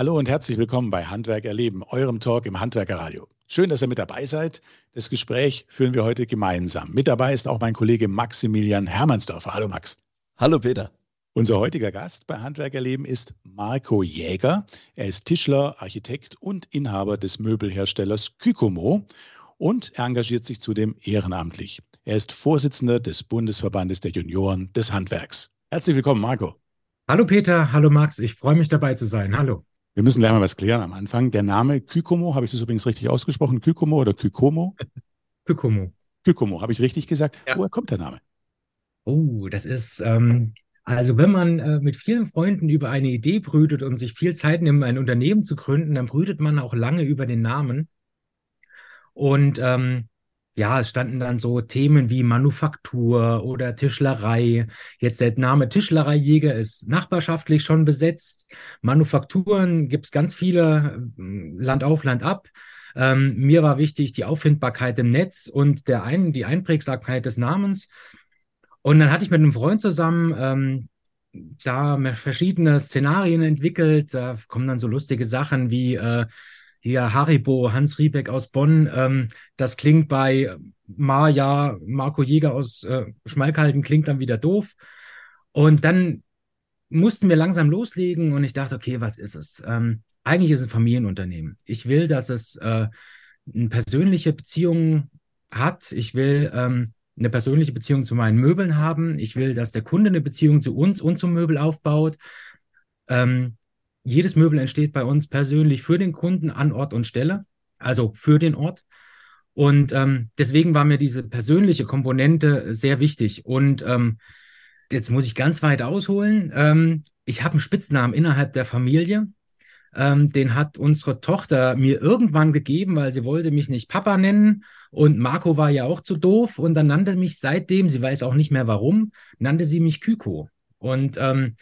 Hallo und herzlich willkommen bei Handwerk erleben, eurem Talk im Handwerkerradio. Schön, dass ihr mit dabei seid. Das Gespräch führen wir heute gemeinsam. Mit dabei ist auch mein Kollege Maximilian Hermannsdorfer. Hallo Max. Hallo Peter. Unser heutiger Gast bei Handwerk erleben ist Marco Jäger. Er ist Tischler, Architekt und Inhaber des Möbelherstellers Kykomo und er engagiert sich zudem ehrenamtlich. Er ist Vorsitzender des Bundesverbandes der Junioren des Handwerks. Herzlich willkommen, Marco. Hallo Peter, hallo Max, ich freue mich dabei zu sein. Hallo. Wir müssen gleich mal was klären am Anfang. Der Name Kykomo, habe ich das übrigens richtig ausgesprochen? Kykomo oder Kykomo? Kykomo. Kykomo, habe ich richtig gesagt? Ja. Woher kommt der Name? Oh, das ist, ähm, also wenn man äh, mit vielen Freunden über eine Idee brütet und sich viel Zeit nimmt, ein Unternehmen zu gründen, dann brütet man auch lange über den Namen. Und ähm, ja, es standen dann so Themen wie Manufaktur oder Tischlerei. Jetzt der Name Tischlereijäger ist nachbarschaftlich schon besetzt. Manufakturen gibt es ganz viele, äh, Land auf, Land ab. Ähm, mir war wichtig die Auffindbarkeit im Netz und der ein, die Einprägsamkeit des Namens. Und dann hatte ich mit einem Freund zusammen ähm, da verschiedene Szenarien entwickelt. Da kommen dann so lustige Sachen wie äh, hier Haribo, Hans Riebeck aus Bonn, ähm, das klingt bei Maja, Marco Jäger aus äh, Schmalkalden, klingt dann wieder doof. Und dann mussten wir langsam loslegen und ich dachte, okay, was ist es? Ähm, eigentlich ist es ein Familienunternehmen. Ich will, dass es äh, eine persönliche Beziehung hat. Ich will ähm, eine persönliche Beziehung zu meinen Möbeln haben. Ich will, dass der Kunde eine Beziehung zu uns und zum Möbel aufbaut. Ähm, jedes Möbel entsteht bei uns persönlich für den Kunden an Ort und Stelle, also für den Ort. Und ähm, deswegen war mir diese persönliche Komponente sehr wichtig. Und ähm, jetzt muss ich ganz weit ausholen. Ähm, ich habe einen Spitznamen innerhalb der Familie. Ähm, den hat unsere Tochter mir irgendwann gegeben, weil sie wollte mich nicht Papa nennen. Und Marco war ja auch zu doof. Und dann nannte mich seitdem, sie weiß auch nicht mehr warum, nannte sie mich Kyko. Und ähm,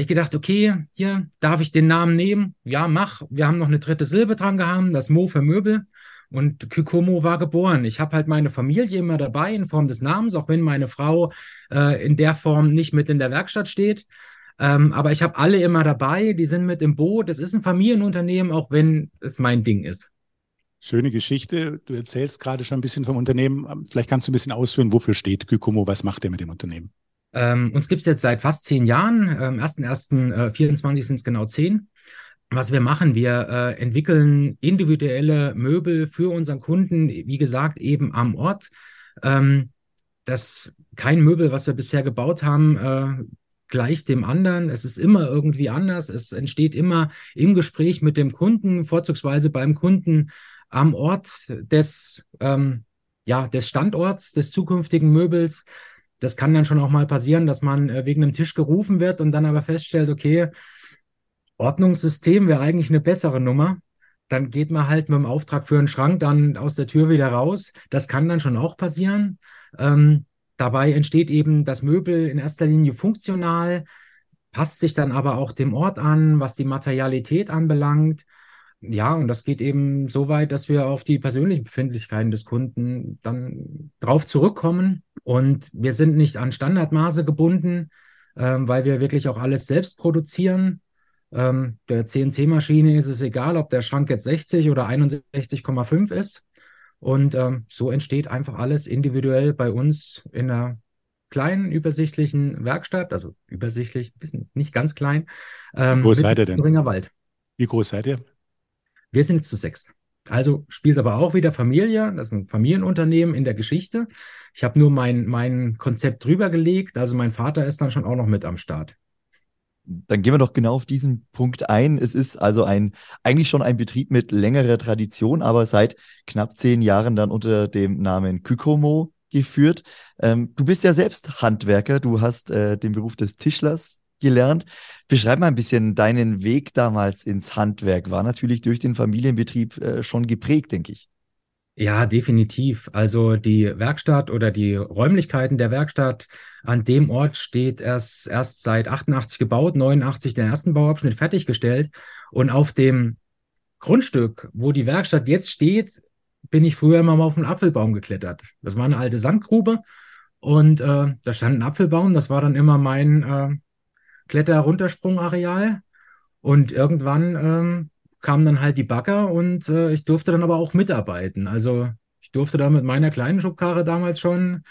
ich gedacht, okay, hier darf ich den Namen nehmen. Ja, mach. Wir haben noch eine dritte Silbe dran gehangen, das Mo für Möbel. Und Kykomo war geboren. Ich habe halt meine Familie immer dabei in Form des Namens, auch wenn meine Frau äh, in der Form nicht mit in der Werkstatt steht. Ähm, aber ich habe alle immer dabei, die sind mit im Boot. Es ist ein Familienunternehmen, auch wenn es mein Ding ist. Schöne Geschichte. Du erzählst gerade schon ein bisschen vom Unternehmen. Vielleicht kannst du ein bisschen ausführen, wofür steht Kykomo, was macht er mit dem Unternehmen? Ähm, uns gibt es jetzt seit fast zehn Jahren. Am ähm, 1.1.24 sind es genau zehn. Was wir machen, wir äh, entwickeln individuelle Möbel für unseren Kunden, wie gesagt, eben am Ort. Ähm, das kein Möbel, was wir bisher gebaut haben, äh, gleicht dem anderen. Es ist immer irgendwie anders. Es entsteht immer im Gespräch mit dem Kunden, vorzugsweise beim Kunden am Ort des, ähm, ja, des Standorts des zukünftigen Möbels das kann dann schon auch mal passieren, dass man äh, wegen einem Tisch gerufen wird und dann aber feststellt, okay, Ordnungssystem wäre eigentlich eine bessere Nummer. Dann geht man halt mit dem Auftrag für einen Schrank dann aus der Tür wieder raus. Das kann dann schon auch passieren. Ähm, dabei entsteht eben das Möbel in erster Linie funktional, passt sich dann aber auch dem Ort an, was die Materialität anbelangt. Ja, und das geht eben so weit, dass wir auf die persönlichen Befindlichkeiten des Kunden dann drauf zurückkommen. Und wir sind nicht an Standardmaße gebunden, ähm, weil wir wirklich auch alles selbst produzieren. Ähm, der CNC-Maschine ist es egal, ob der Schrank jetzt 60 oder 61,5 ist. Und ähm, so entsteht einfach alles individuell bei uns in einer kleinen, übersichtlichen Werkstatt, also übersichtlich, bisschen nicht ganz klein. Ähm, Wie groß seid ihr denn? Wald. Wie groß seid ihr? Wir sind zu sechs. Also spielt aber auch wieder Familie, das ist ein Familienunternehmen in der Geschichte. Ich habe nur mein, mein Konzept drüber gelegt, also mein Vater ist dann schon auch noch mit am Start. Dann gehen wir doch genau auf diesen Punkt ein. Es ist also ein, eigentlich schon ein Betrieb mit längerer Tradition, aber seit knapp zehn Jahren dann unter dem Namen Kykomo geführt. Ähm, du bist ja selbst Handwerker, du hast äh, den Beruf des Tischlers gelernt. Beschreib mal ein bisschen deinen Weg damals ins Handwerk. War natürlich durch den Familienbetrieb äh, schon geprägt, denke ich. Ja, definitiv. Also die Werkstatt oder die Räumlichkeiten der Werkstatt an dem Ort steht erst, erst seit 88 gebaut, 89 den ersten Bauabschnitt fertiggestellt. Und auf dem Grundstück, wo die Werkstatt jetzt steht, bin ich früher immer mal auf einen Apfelbaum geklettert. Das war eine alte Sandgrube und äh, da stand ein Apfelbaum. Das war dann immer mein äh, Kletter-Runtersprung-Areal. Und irgendwann ähm, kamen dann halt die Bagger und äh, ich durfte dann aber auch mitarbeiten. Also ich durfte da mit meiner kleinen Schubkarre damals schon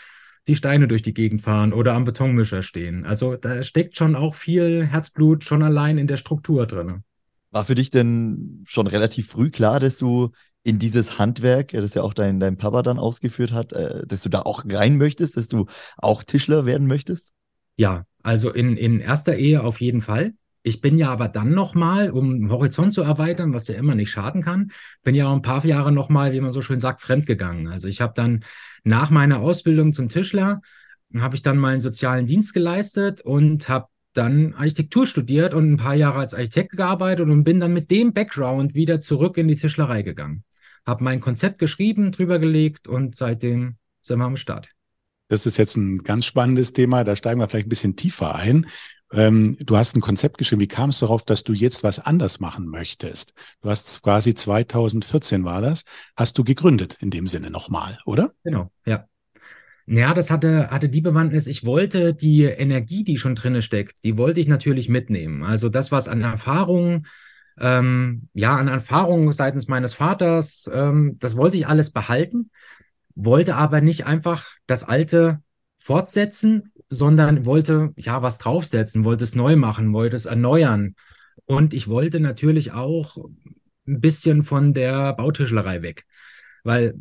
die Steine durch die Gegend fahren oder am Betonmischer stehen. Also da steckt schon auch viel Herzblut schon allein in der Struktur drin. War für dich denn schon relativ früh klar, dass du in dieses Handwerk, das ja auch dein, dein Papa dann ausgeführt hat, äh, dass du da auch rein möchtest, dass du auch Tischler werden möchtest? Ja, also in, in erster Ehe auf jeden Fall. Ich bin ja aber dann nochmal, um den Horizont zu erweitern, was ja immer nicht schaden kann, bin ja auch ein paar Jahre nochmal, wie man so schön sagt, fremdgegangen. Also ich habe dann nach meiner Ausbildung zum Tischler, habe ich dann meinen sozialen Dienst geleistet und habe dann Architektur studiert und ein paar Jahre als Architekt gearbeitet und bin dann mit dem Background wieder zurück in die Tischlerei gegangen. Habe mein Konzept geschrieben, drüber gelegt und seitdem sind wir am Start. Das ist jetzt ein ganz spannendes Thema, da steigen wir vielleicht ein bisschen tiefer ein. Ähm, du hast ein Konzept geschrieben. Wie kam es darauf, dass du jetzt was anders machen möchtest? Du hast quasi 2014 war das, hast du gegründet in dem Sinne nochmal, oder? Genau, ja. Ja, das hatte, hatte die Bewandtnis. Ich wollte die Energie, die schon drinne steckt, die wollte ich natürlich mitnehmen. Also das, was an Erfahrung, ähm, ja, an Erfahrung seitens meines Vaters, ähm, das wollte ich alles behalten, wollte aber nicht einfach das Alte fortsetzen, sondern wollte ja was draufsetzen, wollte es neu machen, wollte es erneuern. Und ich wollte natürlich auch ein bisschen von der Bautischlerei weg, weil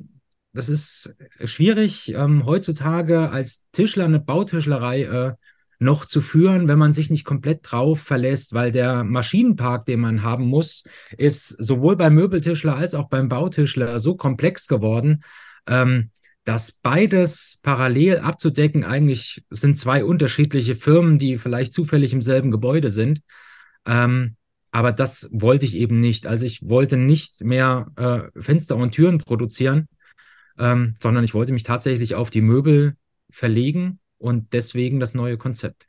das ist schwierig, ähm, heutzutage als Tischler eine Bautischlerei äh, noch zu führen, wenn man sich nicht komplett drauf verlässt, weil der Maschinenpark, den man haben muss, ist sowohl beim Möbeltischler als auch beim Bautischler so komplex geworden, ähm, dass beides parallel abzudecken eigentlich sind zwei unterschiedliche Firmen, die vielleicht zufällig im selben Gebäude sind. Ähm, aber das wollte ich eben nicht. Also ich wollte nicht mehr äh, Fenster und Türen produzieren, ähm, sondern ich wollte mich tatsächlich auf die Möbel verlegen und deswegen das neue Konzept.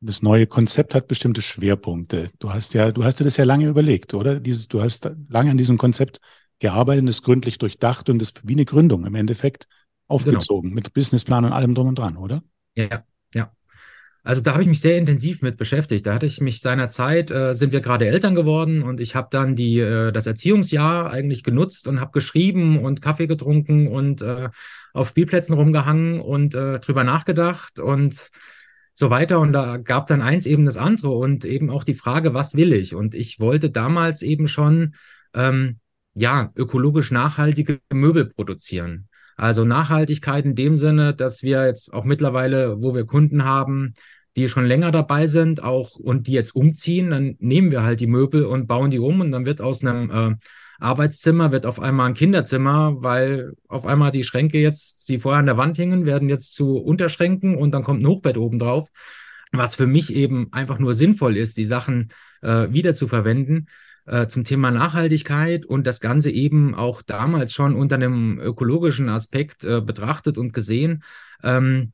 Das neue Konzept hat bestimmte Schwerpunkte. Du hast ja, du hast dir das ja lange überlegt, oder? Dieses, du hast lange an diesem Konzept gearbeitet und es gründlich durchdacht und das wie eine Gründung im Endeffekt aufgezogen genau. mit Businessplan und allem drum und dran, oder? Ja, ja. Also da habe ich mich sehr intensiv mit beschäftigt. Da hatte ich mich seinerzeit, äh, sind wir gerade Eltern geworden und ich habe dann die, äh, das Erziehungsjahr eigentlich genutzt und habe geschrieben und Kaffee getrunken und äh, auf Spielplätzen rumgehangen und äh, drüber nachgedacht und so weiter. Und da gab dann eins eben das andere und eben auch die Frage, was will ich? Und ich wollte damals eben schon ähm, ja ökologisch nachhaltige Möbel produzieren. Also Nachhaltigkeit in dem Sinne, dass wir jetzt auch mittlerweile, wo wir Kunden haben, die schon länger dabei sind, auch und die jetzt umziehen, dann nehmen wir halt die Möbel und bauen die um und dann wird aus einem äh, Arbeitszimmer wird auf einmal ein Kinderzimmer, weil auf einmal die Schränke jetzt, die vorher an der Wand hingen, werden jetzt zu Unterschränken und dann kommt ein Hochbett oben drauf. Was für mich eben einfach nur sinnvoll ist, die Sachen äh, wieder zu verwenden äh, zum Thema Nachhaltigkeit und das Ganze eben auch damals schon unter einem ökologischen Aspekt äh, betrachtet und gesehen, ähm,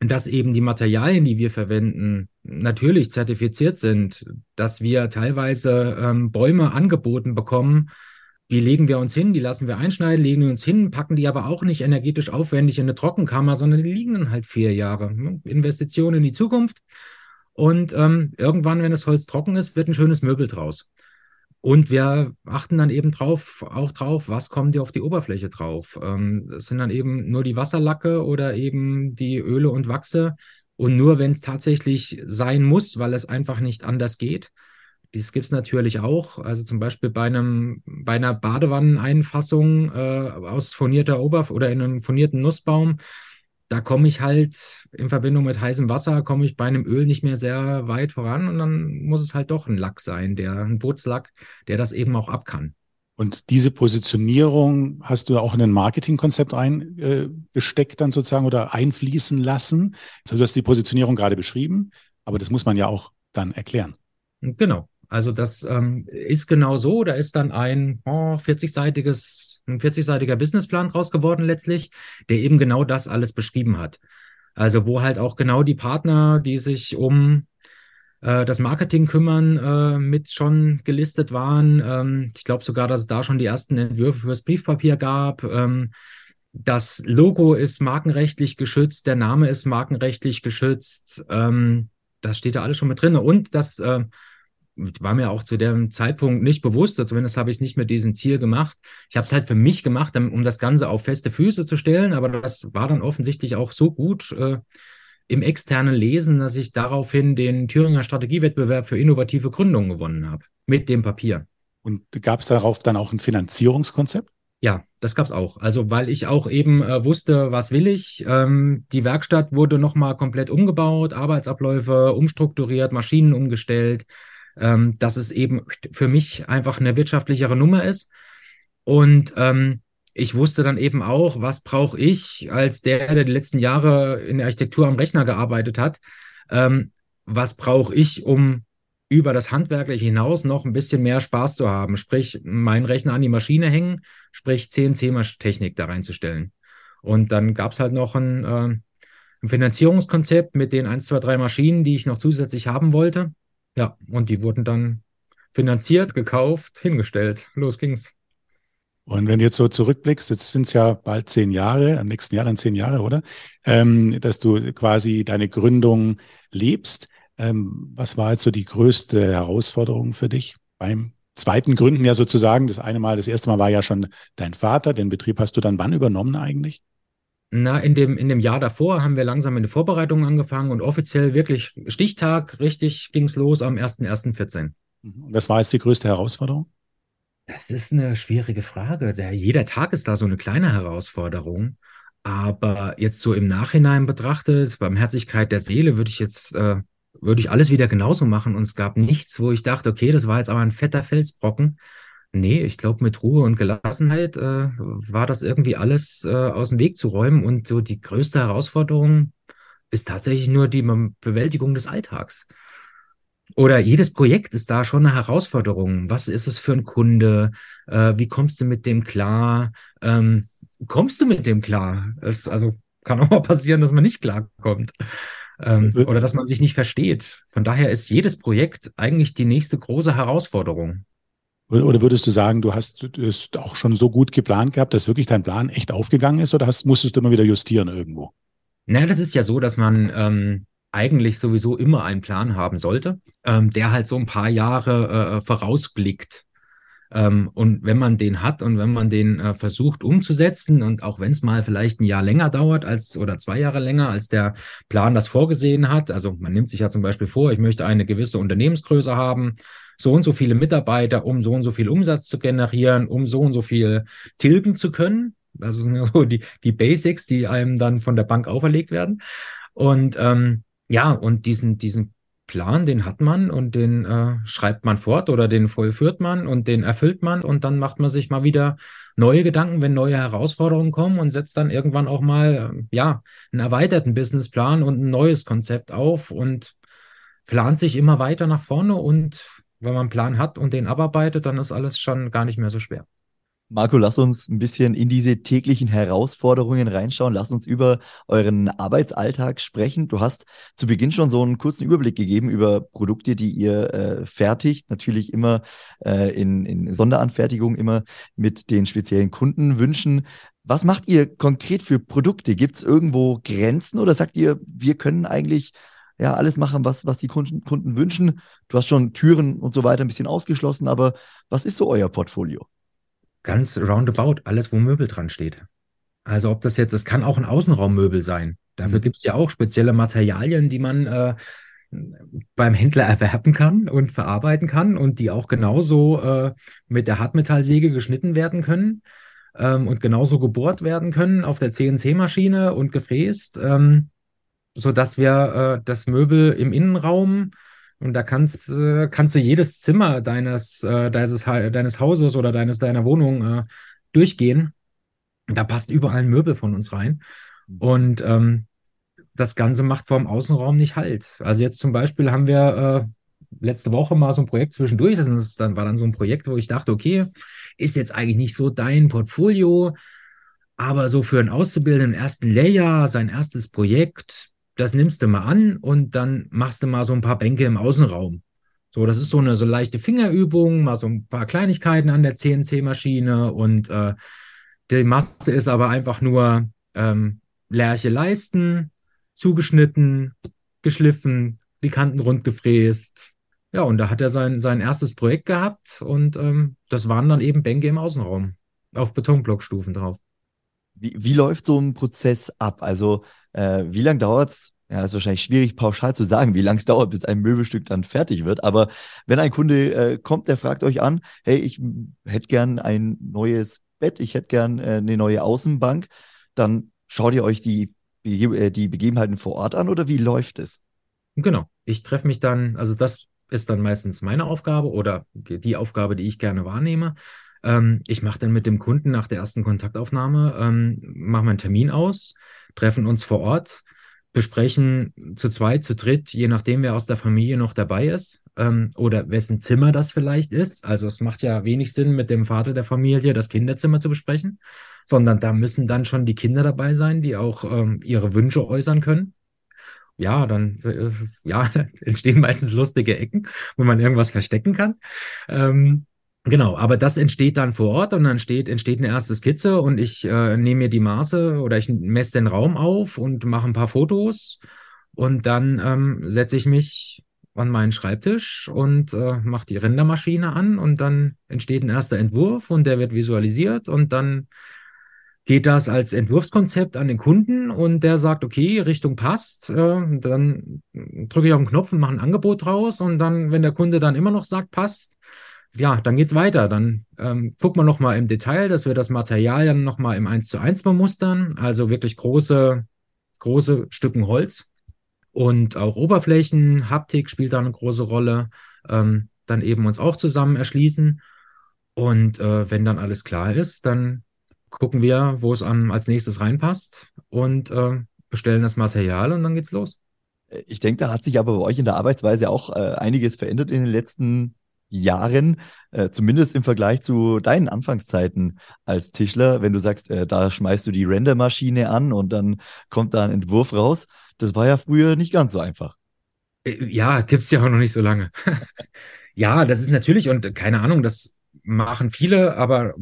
dass eben die Materialien, die wir verwenden, natürlich zertifiziert sind, dass wir teilweise ähm, Bäume angeboten bekommen, die legen wir uns hin, die lassen wir einschneiden, legen die uns hin, packen die aber auch nicht energetisch aufwendig in eine Trockenkammer, sondern die liegen dann halt vier Jahre. Ne? Investitionen in die Zukunft. Und ähm, irgendwann, wenn das Holz trocken ist, wird ein schönes Möbel draus. Und wir achten dann eben drauf, auch drauf, was kommt dir auf die Oberfläche drauf. Ähm, das sind dann eben nur die Wasserlacke oder eben die Öle und Wachse. Und nur wenn es tatsächlich sein muss, weil es einfach nicht anders geht. Dies gibt es natürlich auch. Also zum Beispiel bei einem, bei einer Badewanneneinfassung äh, aus furnierter Oberfläche oder in einem furnierten Nussbaum da komme ich halt in Verbindung mit heißem Wasser, komme ich bei einem Öl nicht mehr sehr weit voran und dann muss es halt doch ein Lack sein, der, ein Bootslack, der das eben auch ab kann. Und diese Positionierung hast du auch in ein Marketingkonzept eingesteckt äh, dann sozusagen oder einfließen lassen. Also du hast die Positionierung gerade beschrieben, aber das muss man ja auch dann erklären. Genau. Also das ähm, ist genau so. Da ist dann ein oh, 40-seitiges, ein 40-seitiger Businessplan draus geworden letztlich, der eben genau das alles beschrieben hat. Also wo halt auch genau die Partner, die sich um äh, das Marketing kümmern, äh, mit schon gelistet waren. Ähm, ich glaube sogar, dass es da schon die ersten Entwürfe fürs Briefpapier gab. Ähm, das Logo ist markenrechtlich geschützt, der Name ist markenrechtlich geschützt. Ähm, das steht da alles schon mit drin. Und das äh, war mir auch zu dem Zeitpunkt nicht bewusst, also zumindest habe ich es nicht mit diesem Ziel gemacht. Ich habe es halt für mich gemacht, um das Ganze auf feste Füße zu stellen, aber das war dann offensichtlich auch so gut äh, im externen Lesen, dass ich daraufhin den Thüringer Strategiewettbewerb für innovative Gründung gewonnen habe, mit dem Papier. Und gab es darauf dann auch ein Finanzierungskonzept? Ja, das gab es auch. Also weil ich auch eben äh, wusste, was will ich. Ähm, die Werkstatt wurde nochmal komplett umgebaut, Arbeitsabläufe umstrukturiert, Maschinen umgestellt, ähm, dass es eben für mich einfach eine wirtschaftlichere Nummer ist. Und ähm, ich wusste dann eben auch, was brauche ich als der, der die letzten Jahre in der Architektur am Rechner gearbeitet hat. Ähm, was brauche ich, um über das Handwerkliche hinaus noch ein bisschen mehr Spaß zu haben. Sprich, meinen Rechner an die Maschine hängen, sprich CNC-Technik da reinzustellen. Und dann gab es halt noch ein, äh, ein Finanzierungskonzept mit den 1, 2, 3 Maschinen, die ich noch zusätzlich haben wollte. Ja, und die wurden dann finanziert, gekauft, hingestellt. Los ging's. Und wenn du jetzt so zurückblickst, jetzt sind es ja bald zehn Jahre, am nächsten Jahr dann zehn Jahre, oder? Ähm, dass du quasi deine Gründung lebst. Ähm, was war jetzt so die größte Herausforderung für dich beim zweiten Gründen ja sozusagen? Das eine Mal, das erste Mal war ja schon dein Vater. Den Betrieb hast du dann wann übernommen eigentlich? Na, in dem, in dem Jahr davor haben wir langsam in die Vorbereitung angefangen und offiziell wirklich Stichtag, richtig ging es los am 01.01.14. Mhm. Und was war jetzt die größte Herausforderung? Das ist eine schwierige Frage. Der, jeder Tag ist da so eine kleine Herausforderung. Aber jetzt so im Nachhinein betrachtet, Barmherzigkeit der Seele, würde ich jetzt, äh, würde ich alles wieder genauso machen. Und es gab nichts, wo ich dachte, okay, das war jetzt aber ein fetter Felsbrocken. Nee, ich glaube, mit Ruhe und Gelassenheit äh, war das irgendwie alles äh, aus dem Weg zu räumen. Und so die größte Herausforderung ist tatsächlich nur die Bewältigung des Alltags oder jedes Projekt ist da schon eine Herausforderung. Was ist es für ein Kunde? Äh, wie kommst du mit dem klar? Ähm, kommst du mit dem klar? Es also kann auch mal passieren, dass man nicht klarkommt ähm, oder dass man sich nicht versteht. Von daher ist jedes Projekt eigentlich die nächste große Herausforderung. Oder würdest du sagen, du hast es auch schon so gut geplant gehabt, dass wirklich dein Plan echt aufgegangen ist oder hast, musstest du immer wieder justieren irgendwo? Naja, das ist ja so, dass man ähm, eigentlich sowieso immer einen Plan haben sollte, ähm, der halt so ein paar Jahre äh, vorausblickt. Ähm, und wenn man den hat und wenn man den äh, versucht umzusetzen und auch wenn es mal vielleicht ein Jahr länger dauert als oder zwei Jahre länger als der Plan das vorgesehen hat, also man nimmt sich ja zum Beispiel vor, ich möchte eine gewisse Unternehmensgröße haben, so und so viele Mitarbeiter, um so und so viel Umsatz zu generieren, um so und so viel tilgen zu können. Also sind so die, die Basics, die einem dann von der Bank auferlegt werden. Und ähm, ja, und diesen, diesen Plan, den hat man und den äh, schreibt man fort oder den vollführt man und den erfüllt man und dann macht man sich mal wieder neue Gedanken, wenn neue Herausforderungen kommen und setzt dann irgendwann auch mal, ja, einen erweiterten Businessplan und ein neues Konzept auf und plant sich immer weiter nach vorne und wenn man einen Plan hat und den abarbeitet, dann ist alles schon gar nicht mehr so schwer. Marco, lass uns ein bisschen in diese täglichen Herausforderungen reinschauen. Lass uns über euren Arbeitsalltag sprechen. Du hast zu Beginn schon so einen kurzen Überblick gegeben über Produkte, die ihr äh, fertigt. Natürlich immer äh, in, in Sonderanfertigung, immer mit den speziellen Kundenwünschen. Was macht ihr konkret für Produkte? Gibt es irgendwo Grenzen oder sagt ihr, wir können eigentlich ja, alles machen, was, was die Kunden, Kunden wünschen? Du hast schon Türen und so weiter ein bisschen ausgeschlossen, aber was ist so euer Portfolio? Ganz roundabout alles, wo Möbel dran steht. Also ob das jetzt, das kann auch ein Außenraummöbel sein. Dafür mhm. gibt es ja auch spezielle Materialien, die man äh, beim Händler erwerben kann und verarbeiten kann und die auch genauso äh, mit der Hartmetallsäge geschnitten werden können ähm, und genauso gebohrt werden können auf der CNC-Maschine und gefräst, ähm, sodass wir äh, das Möbel im Innenraum und da kannst, äh, kannst du jedes Zimmer deines, äh, deines, deines Hauses oder deines, deiner Wohnung äh, durchgehen. Da passt überall ein Möbel von uns rein. Mhm. Und ähm, das Ganze macht vom Außenraum nicht halt. Also jetzt zum Beispiel haben wir äh, letzte Woche mal so ein Projekt zwischendurch. Das ist, dann war dann so ein Projekt, wo ich dachte, okay, ist jetzt eigentlich nicht so dein Portfolio, aber so für einen Auszubildenden im ersten Lehrjahr, sein erstes Projekt, das nimmst du mal an und dann machst du mal so ein paar Bänke im Außenraum. So, das ist so eine so leichte Fingerübung, mal so ein paar Kleinigkeiten an der CNC-Maschine und äh, die Masse ist aber einfach nur ähm, Lerche Leisten, zugeschnitten, geschliffen, die Kanten rund gefräst. ja, und da hat er sein, sein erstes Projekt gehabt und ähm, das waren dann eben Bänke im Außenraum auf Betonblockstufen drauf. Wie, wie läuft so ein Prozess ab? Also, äh, wie lange dauert es? Ja, ist wahrscheinlich schwierig pauschal zu sagen, wie lange es dauert, bis ein Möbelstück dann fertig wird. Aber wenn ein Kunde äh, kommt, der fragt euch an, hey, ich hätte gern ein neues Bett, ich hätte gern äh, eine neue Außenbank, dann schaut ihr euch die, äh, die Begebenheiten vor Ort an oder wie läuft es? Genau. Ich treffe mich dann, also das ist dann meistens meine Aufgabe oder die Aufgabe, die ich gerne wahrnehme. Ähm, ich mache dann mit dem Kunden nach der ersten Kontaktaufnahme, ähm, machen wir einen Termin aus, treffen uns vor Ort, besprechen zu zweit, zu dritt, je nachdem, wer aus der Familie noch dabei ist ähm, oder wessen Zimmer das vielleicht ist. Also es macht ja wenig Sinn, mit dem Vater der Familie das Kinderzimmer zu besprechen, sondern da müssen dann schon die Kinder dabei sein, die auch ähm, ihre Wünsche äußern können ja, dann äh, ja, entstehen meistens lustige Ecken, wo man irgendwas verstecken kann. Ähm, genau, aber das entsteht dann vor Ort und dann steht, entsteht eine erste Skizze und ich äh, nehme mir die Maße oder ich messe den Raum auf und mache ein paar Fotos und dann ähm, setze ich mich an meinen Schreibtisch und äh, mache die Rendermaschine an und dann entsteht ein erster Entwurf und der wird visualisiert und dann geht das als Entwurfskonzept an den Kunden und der sagt, okay, Richtung passt, äh, dann drücke ich auf den Knopf und mache ein Angebot draus und dann, wenn der Kunde dann immer noch sagt, passt, ja, dann geht's weiter. Dann ähm, guckt man nochmal im Detail, dass wir das Material dann nochmal im 1 zu 1 bemustern, also wirklich große, große Stücken Holz und auch Oberflächen, Haptik spielt da eine große Rolle, ähm, dann eben uns auch zusammen erschließen. Und äh, wenn dann alles klar ist, dann gucken wir, wo es als nächstes reinpasst und äh, bestellen das Material und dann geht's los. Ich denke, da hat sich aber bei euch in der Arbeitsweise auch äh, einiges verändert in den letzten Jahren, äh, zumindest im Vergleich zu deinen Anfangszeiten als Tischler, wenn du sagst, äh, da schmeißt du die Rendermaschine an und dann kommt da ein Entwurf raus. Das war ja früher nicht ganz so einfach. Äh, ja, gibt's ja auch noch nicht so lange. ja, das ist natürlich und keine Ahnung, das machen viele, aber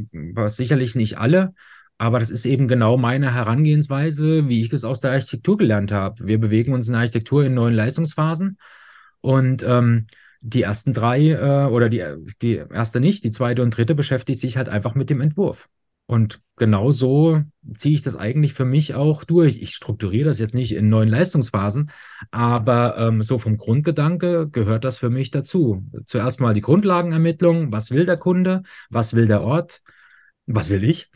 sicherlich nicht alle. Aber das ist eben genau meine Herangehensweise, wie ich es aus der Architektur gelernt habe. Wir bewegen uns in der Architektur in neuen Leistungsphasen und ähm, die ersten drei äh, oder die, die erste nicht, die zweite und dritte beschäftigt sich halt einfach mit dem Entwurf. Und genau so ziehe ich das eigentlich für mich auch durch. Ich strukturiere das jetzt nicht in neuen Leistungsphasen, aber ähm, so vom Grundgedanke gehört das für mich dazu. Zuerst mal die Grundlagenermittlung. Was will der Kunde? Was will der Ort? Was will ich?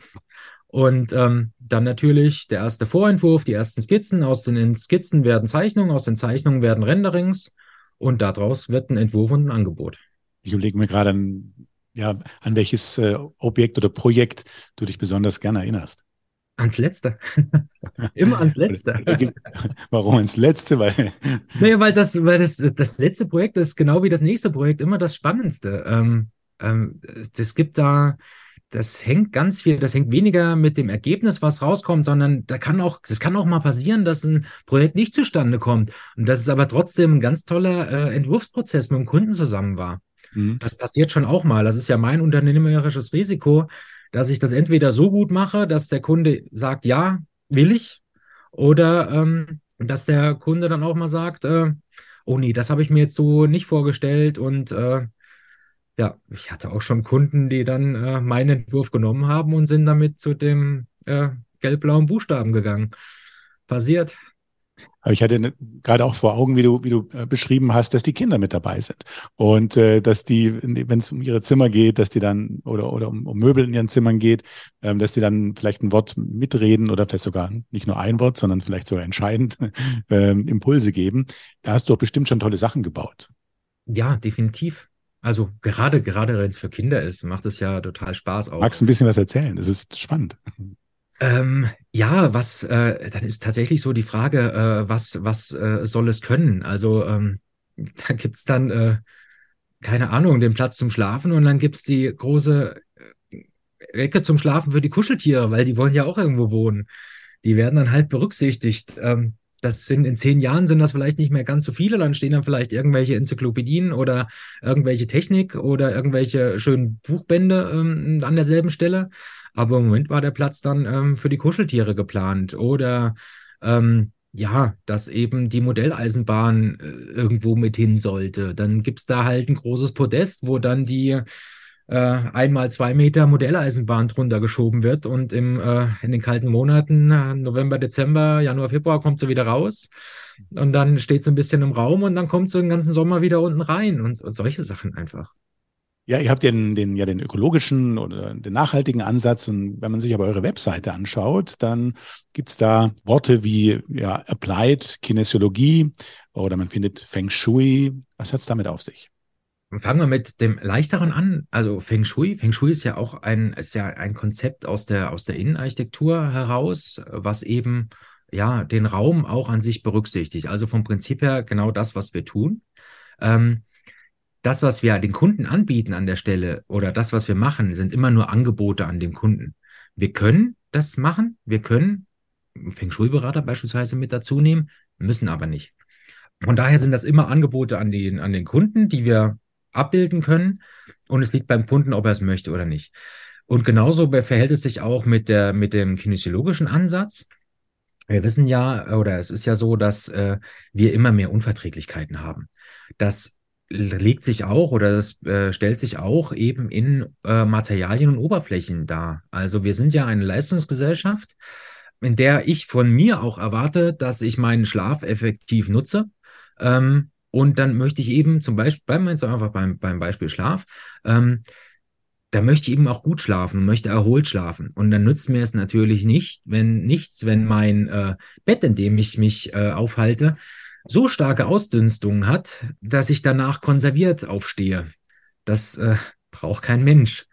Und ähm, dann natürlich der erste Vorentwurf, die ersten Skizzen. Aus den Skizzen werden Zeichnungen, aus den Zeichnungen werden Renderings und daraus wird ein Entwurf und ein Angebot. Ich überlege mir gerade ein ja, an welches äh, Objekt oder Projekt du dich besonders gerne erinnerst? Ans Letzte. Immer ans Letzte. Warum ans Letzte? Weil, naja, weil das, weil das, das letzte Projekt ist genau wie das nächste Projekt immer das Spannendste. Ähm, ähm, es gibt da, das hängt ganz viel, das hängt weniger mit dem Ergebnis, was rauskommt, sondern da kann auch, es kann auch mal passieren, dass ein Projekt nicht zustande kommt. Und dass es aber trotzdem ein ganz toller äh, Entwurfsprozess mit dem Kunden zusammen war. Mhm. Das passiert schon auch mal. Das ist ja mein unternehmerisches Risiko, dass ich das entweder so gut mache, dass der Kunde sagt, ja, will ich, oder ähm, dass der Kunde dann auch mal sagt, äh, oh nee, das habe ich mir jetzt so nicht vorgestellt und äh, ja, ich hatte auch schon Kunden, die dann äh, meinen Entwurf genommen haben und sind damit zu dem äh, gelb-blauen Buchstaben gegangen. Passiert. Aber ich hatte gerade auch vor Augen, wie du, wie du äh, beschrieben hast, dass die Kinder mit dabei sind. Und äh, dass die, wenn es um ihre Zimmer geht, dass die dann, oder, oder um, um Möbel in ihren Zimmern geht, ähm, dass die dann vielleicht ein Wort mitreden oder vielleicht sogar nicht nur ein Wort, sondern vielleicht sogar entscheidend ähm, Impulse geben. Da hast du auch bestimmt schon tolle Sachen gebaut. Ja, definitiv. Also gerade, gerade wenn es für Kinder ist, macht es ja total Spaß auch. Magst du ein bisschen was erzählen? Das ist spannend. Ähm, ja, was, äh, dann ist tatsächlich so die Frage, äh, was, was äh, soll es können? Also ähm, da gibt's dann, äh, keine Ahnung, den Platz zum Schlafen und dann gibt's die große äh, Ecke zum Schlafen für die Kuscheltiere, weil die wollen ja auch irgendwo wohnen. Die werden dann halt berücksichtigt. Ähm, das sind in zehn Jahren sind das vielleicht nicht mehr ganz so viele, dann stehen dann vielleicht irgendwelche Enzyklopädien oder irgendwelche Technik oder irgendwelche schönen Buchbände ähm, an derselben Stelle. Aber im Moment war der Platz dann ähm, für die Kuscheltiere geplant oder ähm, ja, dass eben die Modelleisenbahn äh, irgendwo mit hin sollte. Dann gibt es da halt ein großes Podest, wo dann die äh, einmal zwei Meter Modelleisenbahn drunter geschoben wird und im, äh, in den kalten Monaten, äh, November, Dezember, Januar, Februar, kommt sie wieder raus und dann steht sie ein bisschen im Raum und dann kommt sie den ganzen Sommer wieder unten rein und, und solche Sachen einfach. Ja, ihr habt den, den, ja den ökologischen oder den nachhaltigen Ansatz. Und wenn man sich aber eure Webseite anschaut, dann gibt's da Worte wie ja, Applied Kinesiologie oder man findet Feng Shui. Was hat's damit auf sich? Fangen wir mit dem leichteren an. Also Feng Shui. Feng Shui ist ja auch ein, ist ja ein Konzept aus der, aus der Innenarchitektur heraus, was eben ja den Raum auch an sich berücksichtigt. Also vom Prinzip her genau das, was wir tun. Ähm, das, was wir den Kunden anbieten an der Stelle oder das, was wir machen, sind immer nur Angebote an den Kunden. Wir können das machen, wir können Feng Shui-Berater beispielsweise mit dazu nehmen, müssen aber nicht. Von daher sind das immer Angebote an den, an den Kunden, die wir abbilden können. Und es liegt beim Kunden, ob er es möchte oder nicht. Und genauso verhält es sich auch mit, der, mit dem kinesiologischen Ansatz. Wir wissen ja, oder es ist ja so, dass äh, wir immer mehr Unverträglichkeiten haben. Das legt sich auch oder das äh, stellt sich auch eben in äh, Materialien und Oberflächen dar. Also wir sind ja eine Leistungsgesellschaft, in der ich von mir auch erwarte, dass ich meinen Schlaf effektiv nutze. Ähm, und dann möchte ich eben zum Beispiel, bleiben wir jetzt einfach beim, beim Beispiel Schlaf, ähm, da möchte ich eben auch gut schlafen möchte erholt schlafen. Und dann nützt mir es natürlich nicht, wenn nichts, wenn mein äh, Bett, in dem ich mich äh, aufhalte, so starke Ausdünstungen hat, dass ich danach konserviert aufstehe. Das äh, braucht kein Mensch.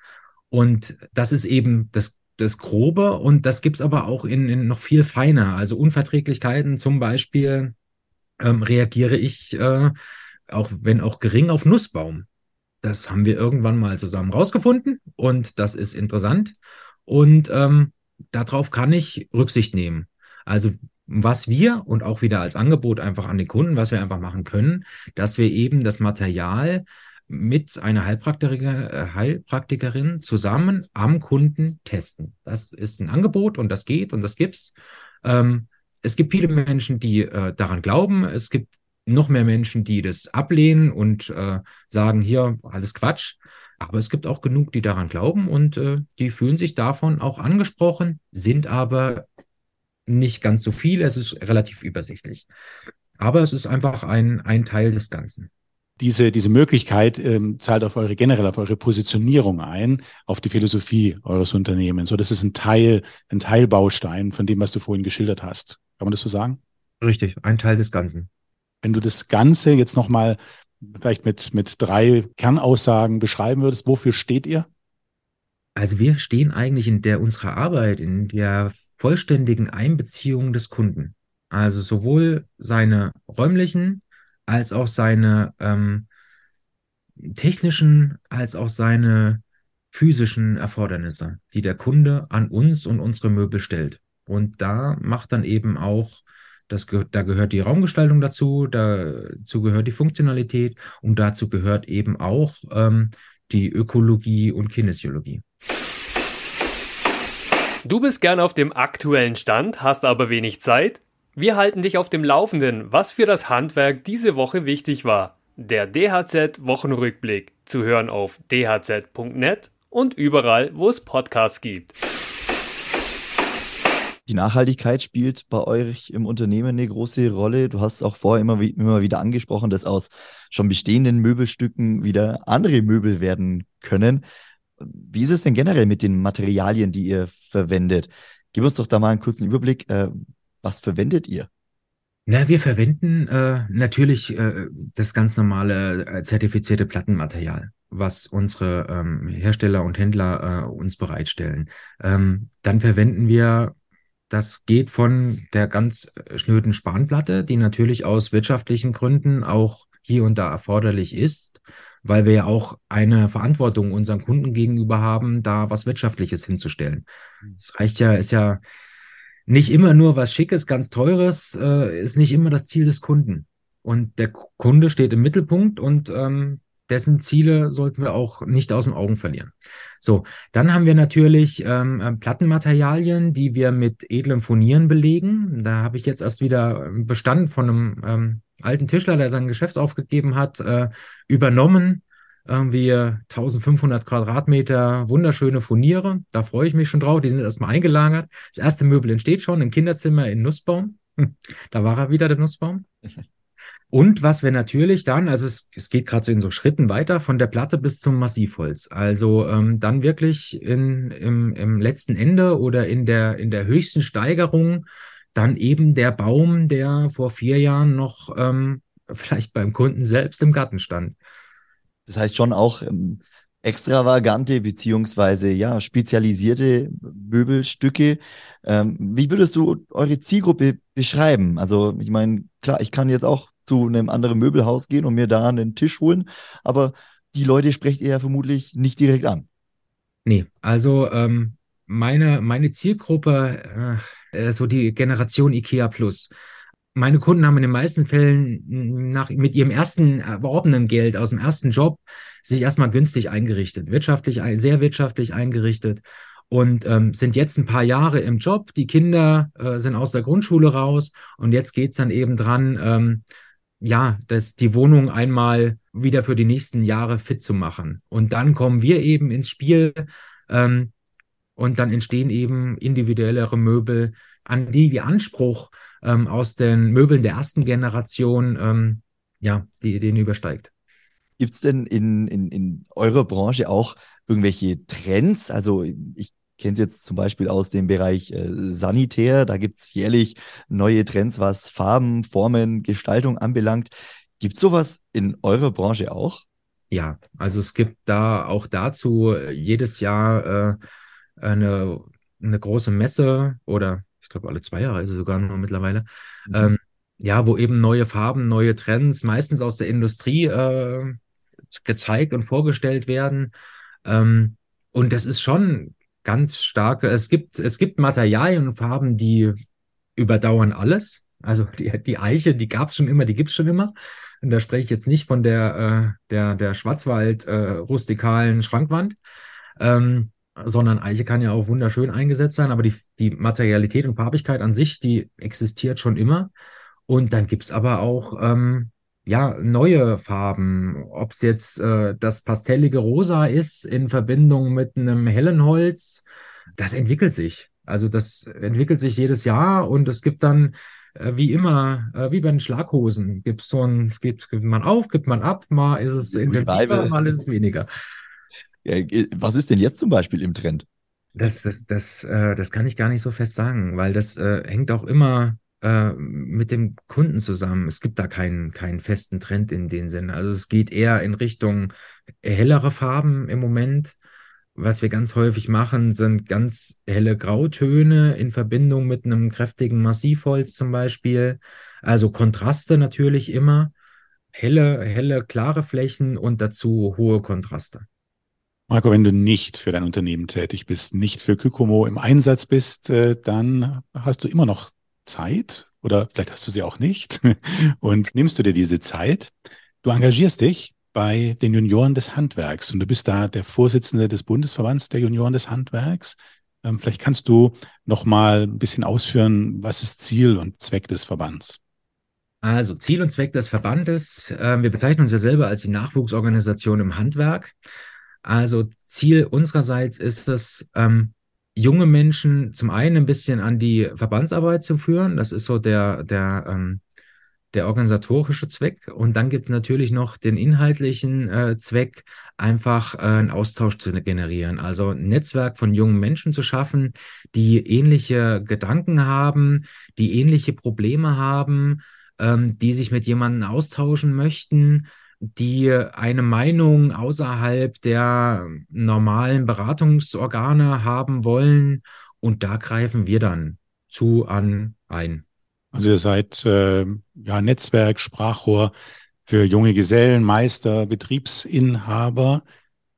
Und das ist eben das, das Grobe und das gibt es aber auch in, in, noch viel feiner. Also Unverträglichkeiten zum Beispiel ähm, reagiere ich, äh, auch wenn auch gering, auf Nussbaum. Das haben wir irgendwann mal zusammen rausgefunden und das ist interessant. Und ähm, darauf kann ich Rücksicht nehmen. Also was wir und auch wieder als Angebot einfach an den Kunden, was wir einfach machen können, dass wir eben das Material mit einer Heilpraktikerin, äh, Heilpraktikerin zusammen am Kunden testen. Das ist ein Angebot und das geht und das gibt's. Ähm, es gibt viele Menschen, die äh, daran glauben. Es gibt noch mehr Menschen, die das ablehnen und äh, sagen, hier, alles Quatsch. Aber es gibt auch genug, die daran glauben und äh, die fühlen sich davon auch angesprochen, sind aber nicht ganz so viel, es ist relativ übersichtlich. Aber es ist einfach ein, ein Teil des Ganzen. Diese, diese Möglichkeit ähm, zahlt auf eure generell auf eure Positionierung ein, auf die Philosophie eures Unternehmens. So, das ist ein Teil, ein Teilbaustein von dem, was du vorhin geschildert hast. Kann man das so sagen? Richtig, ein Teil des Ganzen. Wenn du das Ganze jetzt nochmal vielleicht mit, mit drei Kernaussagen beschreiben würdest, wofür steht ihr? Also wir stehen eigentlich in der unserer Arbeit, in der vollständigen Einbeziehung des Kunden. Also sowohl seine räumlichen als auch seine ähm, technischen als auch seine physischen Erfordernisse, die der Kunde an uns und unsere Möbel stellt. Und da macht dann eben auch, das da gehört die Raumgestaltung dazu, dazu gehört die Funktionalität und dazu gehört eben auch ähm, die Ökologie und Kinesiologie. Du bist gern auf dem aktuellen Stand, hast aber wenig Zeit? Wir halten dich auf dem Laufenden, was für das Handwerk diese Woche wichtig war. Der DHZ Wochenrückblick zu hören auf dhz.net und überall, wo es Podcasts gibt. Die Nachhaltigkeit spielt bei euch im Unternehmen eine große Rolle. Du hast auch vorher immer, immer wieder angesprochen, dass aus schon bestehenden Möbelstücken wieder andere Möbel werden können. Wie ist es denn generell mit den Materialien, die ihr verwendet? Gib uns doch da mal einen kurzen Überblick. Äh, was verwendet ihr? Na, wir verwenden äh, natürlich äh, das ganz normale äh, zertifizierte Plattenmaterial, was unsere ähm, Hersteller und Händler äh, uns bereitstellen. Ähm, dann verwenden wir, das geht von der ganz schnöden Spanplatte, die natürlich aus wirtschaftlichen Gründen auch hier und da erforderlich ist, weil wir ja auch eine Verantwortung unseren Kunden gegenüber haben, da was Wirtschaftliches hinzustellen. Es mhm. reicht ja, ist ja nicht immer nur was Schickes, ganz Teures, äh, ist nicht immer das Ziel des Kunden. Und der Kunde steht im Mittelpunkt und ähm, dessen Ziele sollten wir auch nicht aus den Augen verlieren. So, dann haben wir natürlich ähm, äh, Plattenmaterialien, die wir mit edlem Furnieren belegen. Da habe ich jetzt erst wieder Bestand von einem ähm, alten Tischler, der sein Geschäft aufgegeben hat, äh, übernommen. Irgendwie 1500 Quadratmeter wunderschöne Furniere. Da freue ich mich schon drauf. Die sind erstmal eingelagert. Das erste Möbel entsteht schon, ein Kinderzimmer in Nussbaum. Da war er wieder, der Nussbaum. Und was wir natürlich dann, also es, es geht gerade so in so Schritten weiter, von der Platte bis zum Massivholz. Also ähm, dann wirklich in, im, im letzten Ende oder in der, in der höchsten Steigerung dann eben der Baum, der vor vier Jahren noch ähm, vielleicht beim Kunden selbst im Garten stand. Das heißt schon auch ähm, extravagante beziehungsweise ja spezialisierte Möbelstücke. Ähm, wie würdest du eure Zielgruppe beschreiben? Also ich meine, klar, ich kann jetzt auch zu einem anderen Möbelhaus gehen und mir da einen Tisch holen. Aber die Leute sprecht ihr ja vermutlich nicht direkt an. Nee, also ähm, meine, meine Zielgruppe, äh, so die Generation IKEA Plus. Meine Kunden haben in den meisten Fällen nach, mit ihrem ersten erworbenen Geld aus dem ersten Job sich erstmal günstig eingerichtet, wirtschaftlich, sehr wirtschaftlich eingerichtet und ähm, sind jetzt ein paar Jahre im Job. Die Kinder äh, sind aus der Grundschule raus und jetzt geht's dann eben dran, ähm, ja, das, die Wohnung einmal wieder für die nächsten Jahre fit zu machen. Und dann kommen wir eben ins Spiel ähm, und dann entstehen eben individuellere Möbel, an die die Anspruch ähm, aus den Möbeln der ersten Generation, ähm, ja, die, den übersteigt. Gibt es denn in, in, in eurer Branche auch irgendwelche Trends? Also ich kenne es jetzt zum Beispiel aus dem Bereich äh, Sanitär. Da gibt es jährlich neue Trends, was Farben, Formen, Gestaltung anbelangt. Gibt es sowas in eurer Branche auch? Ja, also es gibt da auch dazu jedes Jahr äh, eine, eine große Messe oder ich glaube alle zwei Jahre es sogar nur mittlerweile. Mhm. Ähm, ja, wo eben neue Farben, neue Trends, meistens aus der Industrie äh, gezeigt und vorgestellt werden. Ähm, und das ist schon ganz starke, es gibt, es gibt Materialien und Farben, die überdauern alles. Also die, die Eiche, die gab es schon immer, die gibt es schon immer. Und da spreche ich jetzt nicht von der, äh, der, der Schwarzwald äh, Schrankwand, ähm, sondern Eiche kann ja auch wunderschön eingesetzt sein, aber die, die Materialität und Farbigkeit an sich, die existiert schon immer. Und dann gibt's aber auch ähm, ja, neue Farben, ob es jetzt äh, das pastellige Rosa ist in Verbindung mit einem hellen Holz, das entwickelt sich. Also das entwickelt sich jedes Jahr und es gibt dann äh, wie immer, äh, wie bei den Schlaghosen, gibt so ein, es gibt, gibt man auf, gibt man ab, mal ist es intensiver, mal ist es weniger. Äh, was ist denn jetzt zum Beispiel im Trend? Das, das, das, äh, das kann ich gar nicht so fest sagen, weil das äh, hängt auch immer äh, mit dem Kunden zusammen. Es gibt da keinen, keinen festen Trend in dem Sinne. Also es geht eher in Richtung hellere Farben im Moment. Was wir ganz häufig machen, sind ganz helle Grautöne in Verbindung mit einem kräftigen Massivholz zum Beispiel. Also Kontraste natürlich immer. Helle, helle, klare Flächen und dazu hohe Kontraste. Marco, wenn du nicht für dein Unternehmen tätig bist, nicht für Kykomo im Einsatz bist, äh, dann hast du immer noch Zeit oder vielleicht hast du sie auch nicht und nimmst du dir diese Zeit. Du engagierst dich bei den Junioren des Handwerks und du bist da der Vorsitzende des Bundesverbands der Junioren des Handwerks. Ähm, vielleicht kannst du noch mal ein bisschen ausführen, was ist Ziel und Zweck des Verbands? Also Ziel und Zweck des Verbandes, äh, wir bezeichnen uns ja selber als die Nachwuchsorganisation im Handwerk. Also Ziel unsererseits ist es, ähm, junge Menschen zum einen ein bisschen an die Verbandsarbeit zu führen. Das ist so der, der, ähm, der organisatorische Zweck. Und dann gibt es natürlich noch den inhaltlichen äh, Zweck, einfach äh, einen Austausch zu generieren. Also ein Netzwerk von jungen Menschen zu schaffen, die ähnliche Gedanken haben, die ähnliche Probleme haben, ähm, die sich mit jemandem austauschen möchten die eine Meinung außerhalb der normalen Beratungsorgane haben wollen. Und da greifen wir dann zu an ein. Also ihr seid äh, ja Netzwerk, Sprachrohr für junge Gesellen, Meister, Betriebsinhaber.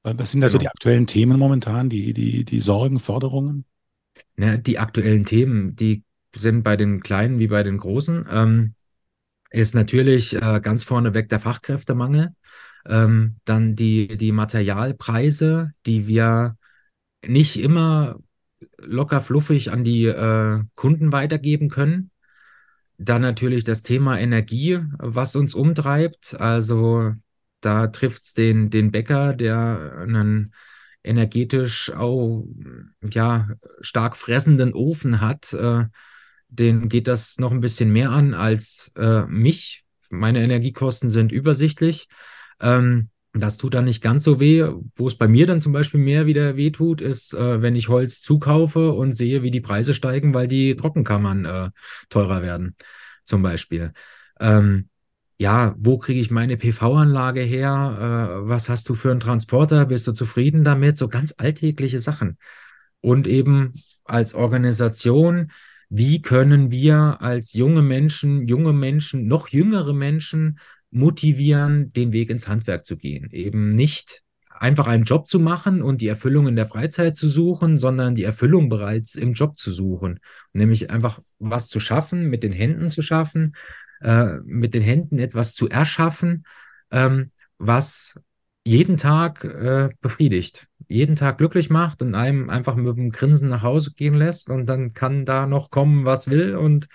Was sind da genau. so die aktuellen Themen momentan, die, die, die Sorgen, Forderungen? Ja, die aktuellen Themen, die sind bei den Kleinen wie bei den Großen. Ähm, ist natürlich äh, ganz vorneweg der Fachkräftemangel. Ähm, dann die, die Materialpreise, die wir nicht immer locker fluffig an die äh, Kunden weitergeben können. Dann natürlich das Thema Energie, was uns umtreibt. Also da trifft es den, den Bäcker, der einen energetisch auch ja, stark fressenden Ofen hat. Äh, den geht das noch ein bisschen mehr an als äh, mich. Meine Energiekosten sind übersichtlich. Ähm, das tut dann nicht ganz so weh. Wo es bei mir dann zum Beispiel mehr wieder weh tut, ist, äh, wenn ich Holz zukaufe und sehe, wie die Preise steigen, weil die Trockenkammern äh, teurer werden, zum Beispiel. Ähm, ja, wo kriege ich meine PV-Anlage her? Äh, was hast du für einen Transporter? Bist du zufrieden damit? So ganz alltägliche Sachen. Und eben als Organisation, wie können wir als junge Menschen, junge Menschen, noch jüngere Menschen motivieren, den Weg ins Handwerk zu gehen. Eben nicht einfach einen Job zu machen und die Erfüllung in der Freizeit zu suchen, sondern die Erfüllung bereits im Job zu suchen. Nämlich einfach was zu schaffen, mit den Händen zu schaffen, äh, mit den Händen etwas zu erschaffen, ähm, was jeden Tag äh, befriedigt, jeden Tag glücklich macht und einem einfach mit dem Grinsen nach Hause gehen lässt und dann kann da noch kommen, was will und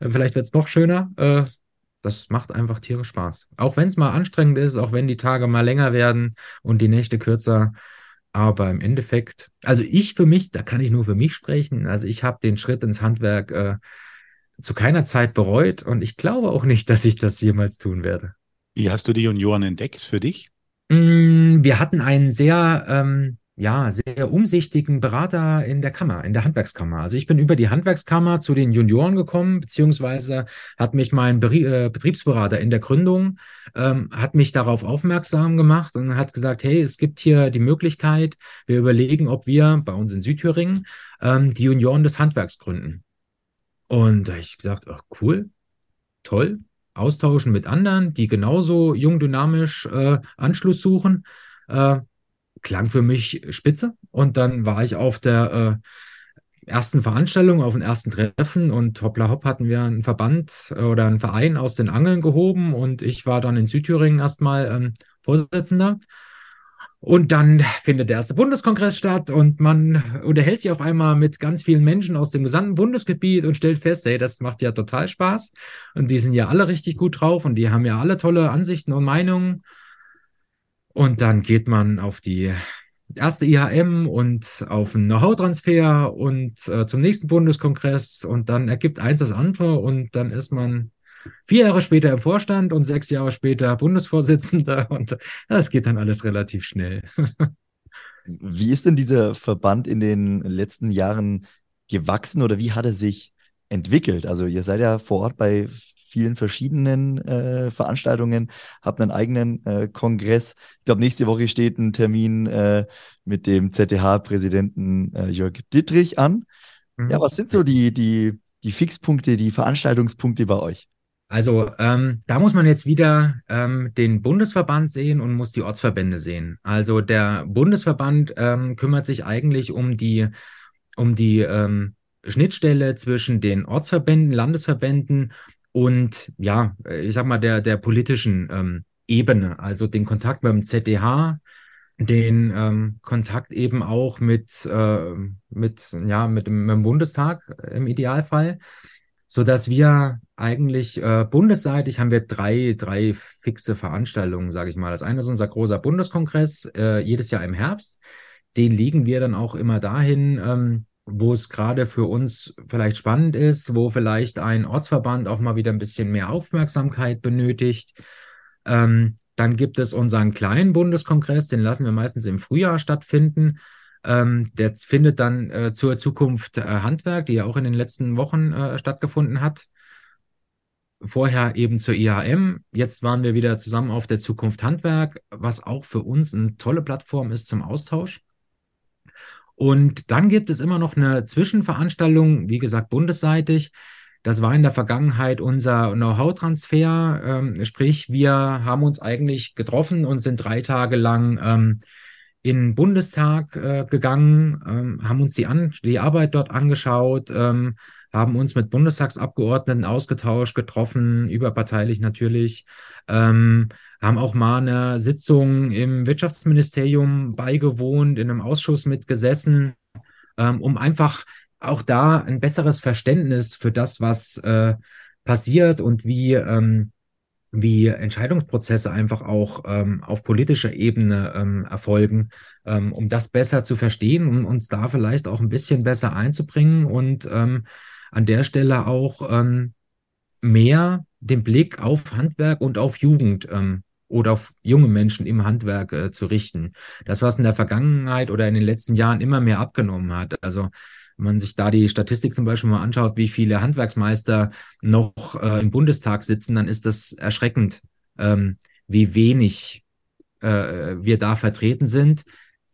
äh, vielleicht wird es noch schöner. Äh, das macht einfach tierisch Spaß. Auch wenn es mal anstrengend ist, auch wenn die Tage mal länger werden und die Nächte kürzer. Aber im Endeffekt, also ich für mich, da kann ich nur für mich sprechen. Also ich habe den Schritt ins Handwerk äh, zu keiner Zeit bereut und ich glaube auch nicht, dass ich das jemals tun werde. Wie hast du die Junioren entdeckt für dich? Mm, wir hatten einen sehr ähm, ja, sehr umsichtigen Berater in der Kammer, in der Handwerkskammer. Also ich bin über die Handwerkskammer zu den Junioren gekommen, beziehungsweise hat mich mein äh, Betriebsberater in der Gründung, ähm, hat mich darauf aufmerksam gemacht und hat gesagt, hey, es gibt hier die Möglichkeit, wir überlegen, ob wir bei uns in Südthüringen ähm, die Junioren des Handwerks gründen. Und da habe ich gesagt, oh, cool, toll, austauschen mit anderen, die genauso jung, dynamisch äh, Anschluss suchen. Äh, klang für mich spitze. Und dann war ich auf der äh, ersten Veranstaltung, auf dem ersten Treffen und hoppla hopp hatten wir einen Verband äh, oder einen Verein aus den Angeln gehoben und ich war dann in Südthüringen erstmal ähm, Vorsitzender. Und dann findet der erste Bundeskongress statt und man unterhält sich auf einmal mit ganz vielen Menschen aus dem gesamten Bundesgebiet und stellt fest, hey, das macht ja total Spaß. Und die sind ja alle richtig gut drauf und die haben ja alle tolle Ansichten und Meinungen. Und dann geht man auf die erste IHM und auf einen Know-how-Transfer und äh, zum nächsten Bundeskongress und dann ergibt eins das andere und dann ist man vier Jahre später im Vorstand und sechs Jahre später Bundesvorsitzender und das geht dann alles relativ schnell. Wie ist denn dieser Verband in den letzten Jahren gewachsen oder wie hat er sich entwickelt? Also ihr seid ja vor Ort bei vielen verschiedenen äh, Veranstaltungen, habt einen eigenen äh, Kongress. Ich glaube, nächste Woche steht ein Termin äh, mit dem ZDH-Präsidenten äh, Jörg Dittrich an. Mhm. Ja, was sind so die, die, die Fixpunkte, die Veranstaltungspunkte bei euch? Also ähm, da muss man jetzt wieder ähm, den Bundesverband sehen und muss die Ortsverbände sehen. Also der Bundesverband ähm, kümmert sich eigentlich um die, um die ähm, Schnittstelle zwischen den Ortsverbänden, Landesverbänden und ja, ich sag mal, der, der politischen ähm, Ebene, also den Kontakt beim ZDH, den ähm, Kontakt eben auch mit, äh, mit, ja, mit mit dem Bundestag im Idealfall, so dass wir eigentlich äh, bundesseitig haben wir drei, drei fixe Veranstaltungen, sage ich mal. Das eine ist unser großer Bundeskongress, äh, jedes Jahr im Herbst. Den legen wir dann auch immer dahin, ähm, wo es gerade für uns vielleicht spannend ist, wo vielleicht ein Ortsverband auch mal wieder ein bisschen mehr Aufmerksamkeit benötigt. Ähm, dann gibt es unseren kleinen Bundeskongress, den lassen wir meistens im Frühjahr stattfinden. Ähm, der findet dann äh, zur Zukunft äh, Handwerk, die ja auch in den letzten Wochen äh, stattgefunden hat. Vorher eben zur IHM. Jetzt waren wir wieder zusammen auf der Zukunft Handwerk, was auch für uns eine tolle Plattform ist zum Austausch. Und dann gibt es immer noch eine Zwischenveranstaltung, wie gesagt, bundesseitig. Das war in der Vergangenheit unser Know-how-Transfer. Ähm, sprich, wir haben uns eigentlich getroffen und sind drei Tage lang ähm, in den Bundestag äh, gegangen, ähm, haben uns die, an die Arbeit dort angeschaut, ähm, haben uns mit Bundestagsabgeordneten ausgetauscht, getroffen, überparteilich natürlich, ähm, haben auch mal eine Sitzung im Wirtschaftsministerium beigewohnt, in einem Ausschuss mitgesessen, ähm, um einfach auch da ein besseres Verständnis für das, was äh, passiert und wie, ähm, wie Entscheidungsprozesse einfach auch ähm, auf politischer Ebene ähm, erfolgen, ähm, um das besser zu verstehen und uns da vielleicht auch ein bisschen besser einzubringen und ähm, an der Stelle auch ähm, mehr den Blick auf Handwerk und auf Jugend ähm, oder auf junge Menschen im Handwerk äh, zu richten. Das, was in der Vergangenheit oder in den letzten Jahren immer mehr abgenommen hat. Also wenn man sich da die Statistik zum Beispiel mal anschaut, wie viele Handwerksmeister noch äh, im Bundestag sitzen, dann ist das erschreckend, ähm, wie wenig äh, wir da vertreten sind.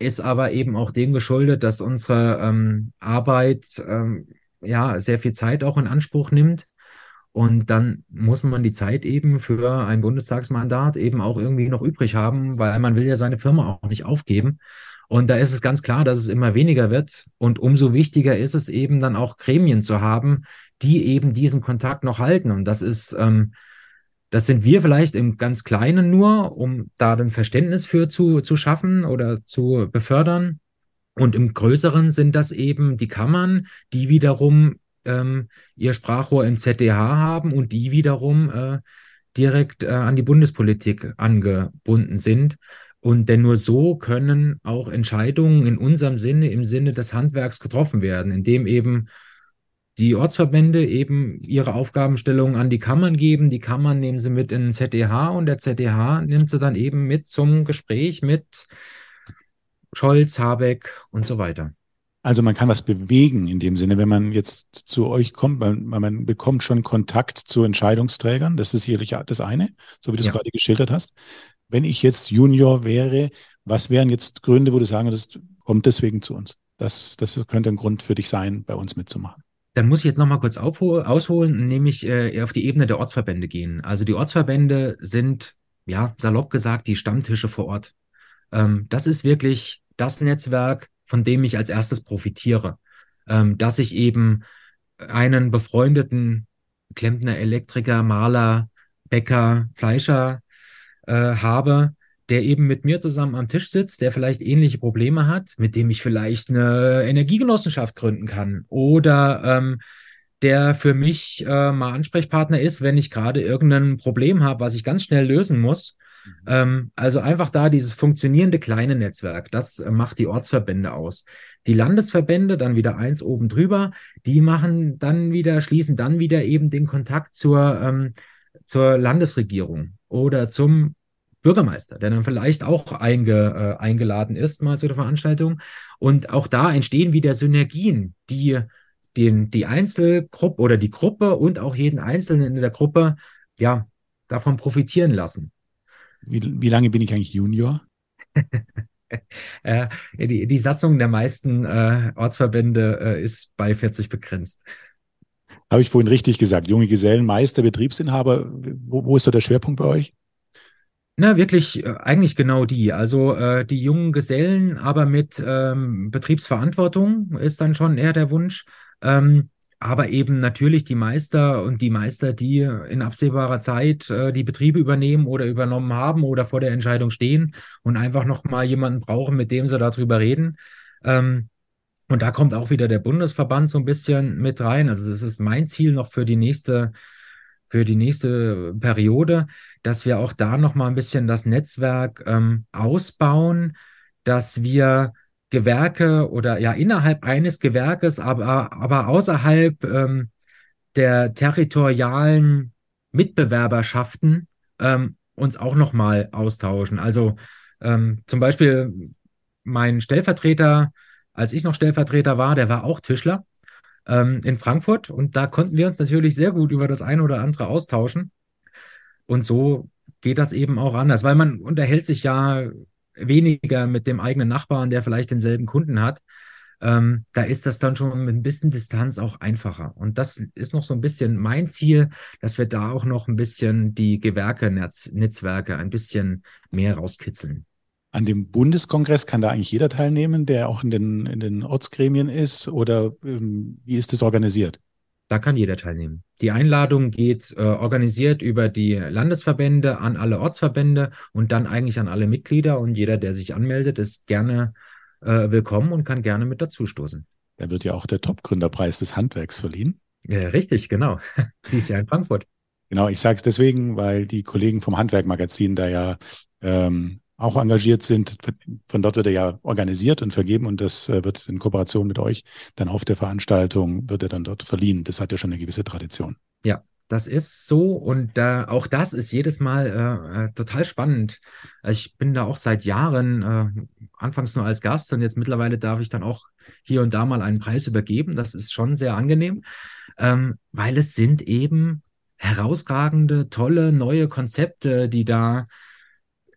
Ist aber eben auch dem geschuldet, dass unsere ähm, Arbeit ähm, ja sehr viel Zeit auch in Anspruch nimmt. Und dann muss man die Zeit eben für ein Bundestagsmandat eben auch irgendwie noch übrig haben, weil man will ja seine Firma auch nicht aufgeben. Und da ist es ganz klar, dass es immer weniger wird. Und umso wichtiger ist es eben dann auch Gremien zu haben, die eben diesen Kontakt noch halten. Und das ist, ähm, das sind wir vielleicht im ganz Kleinen nur, um da ein Verständnis für zu, zu schaffen oder zu befördern. Und im Größeren sind das eben die Kammern, die wiederum ähm, ihr Sprachrohr im ZDH haben und die wiederum äh, direkt äh, an die Bundespolitik angebunden sind. Und denn nur so können auch Entscheidungen in unserem Sinne, im Sinne des Handwerks getroffen werden, indem eben die Ortsverbände eben ihre Aufgabenstellungen an die Kammern geben. Die Kammern nehmen sie mit in den ZDH und der ZDH nimmt sie dann eben mit zum Gespräch mit Scholz, Habeck und so weiter. Also man kann was bewegen in dem Sinne, wenn man jetzt zu euch kommt, weil man bekommt schon Kontakt zu Entscheidungsträgern. Das ist sicherlich das eine, so wie du es ja. gerade geschildert hast wenn ich jetzt Junior wäre, was wären jetzt Gründe, wo du sagen würdest, kommt deswegen zu uns? Das, das könnte ein Grund für dich sein, bei uns mitzumachen. Dann muss ich jetzt nochmal kurz ausholen, nämlich äh, auf die Ebene der Ortsverbände gehen. Also die Ortsverbände sind, ja, salopp gesagt, die Stammtische vor Ort. Ähm, das ist wirklich das Netzwerk, von dem ich als erstes profitiere. Ähm, dass ich eben einen befreundeten Klempner, Elektriker, Maler, Bäcker, Fleischer äh, habe, der eben mit mir zusammen am Tisch sitzt, der vielleicht ähnliche Probleme hat, mit dem ich vielleicht eine Energiegenossenschaft gründen kann oder ähm, der für mich äh, mal Ansprechpartner ist, wenn ich gerade irgendein Problem habe, was ich ganz schnell lösen muss. Mhm. Ähm, also einfach da dieses funktionierende kleine Netzwerk, das äh, macht die Ortsverbände aus. Die Landesverbände, dann wieder eins oben drüber, die machen dann wieder, schließen dann wieder eben den Kontakt zur, ähm, zur Landesregierung oder zum Bürgermeister, der dann vielleicht auch einge, äh, eingeladen ist mal zu der Veranstaltung. Und auch da entstehen wieder Synergien, die den, die Einzelgruppe oder die Gruppe und auch jeden Einzelnen in der Gruppe ja davon profitieren lassen. Wie, wie lange bin ich eigentlich Junior? äh, die, die Satzung der meisten äh, Ortsverbände äh, ist bei 40 begrenzt. Habe ich vorhin richtig gesagt. Junge Gesellen, Meister, Betriebsinhaber. Wo, wo ist da der Schwerpunkt bei euch? Na, wirklich, äh, eigentlich genau die. Also äh, die jungen Gesellen, aber mit ähm, Betriebsverantwortung ist dann schon eher der Wunsch. Ähm, aber eben natürlich die Meister und die Meister, die in absehbarer Zeit äh, die Betriebe übernehmen oder übernommen haben oder vor der Entscheidung stehen und einfach nochmal jemanden brauchen, mit dem sie darüber reden. Ähm, und da kommt auch wieder der Bundesverband so ein bisschen mit rein. Also das ist mein Ziel noch für die nächste für die nächste Periode, dass wir auch da noch mal ein bisschen das Netzwerk ähm, ausbauen, dass wir Gewerke oder ja innerhalb eines Gewerkes, aber, aber außerhalb ähm, der territorialen Mitbewerberschaften ähm, uns auch noch mal austauschen. Also ähm, zum Beispiel mein Stellvertreter, als ich noch Stellvertreter war, der war auch Tischler ähm, in Frankfurt und da konnten wir uns natürlich sehr gut über das eine oder andere austauschen. Und so geht das eben auch anders, weil man unterhält sich ja weniger mit dem eigenen Nachbarn, der vielleicht denselben Kunden hat. Ähm, da ist das dann schon mit ein bisschen Distanz auch einfacher. Und das ist noch so ein bisschen mein Ziel, dass wir da auch noch ein bisschen die Gewerke-Netzwerke ein bisschen mehr rauskitzeln. An dem Bundeskongress kann da eigentlich jeder teilnehmen, der auch in den, in den Ortsgremien ist? Oder ähm, wie ist das organisiert? Da kann jeder teilnehmen. Die Einladung geht äh, organisiert über die Landesverbände an alle Ortsverbände und dann eigentlich an alle Mitglieder. Und jeder, der sich anmeldet, ist gerne äh, willkommen und kann gerne mit dazustoßen. Da wird ja auch der Top-Gründerpreis des Handwerks verliehen. Ja, richtig, genau. Dies Jahr in Frankfurt. Genau, ich sage es deswegen, weil die Kollegen vom Handwerkmagazin da ja ähm, auch engagiert sind. Von dort wird er ja organisiert und vergeben und das äh, wird in Kooperation mit euch dann auf der Veranstaltung wird er dann dort verliehen. Das hat ja schon eine gewisse Tradition. Ja, das ist so und äh, auch das ist jedes Mal äh, äh, total spannend. Ich bin da auch seit Jahren, äh, anfangs nur als Gast und jetzt mittlerweile darf ich dann auch hier und da mal einen Preis übergeben. Das ist schon sehr angenehm, ähm, weil es sind eben herausragende, tolle, neue Konzepte, die da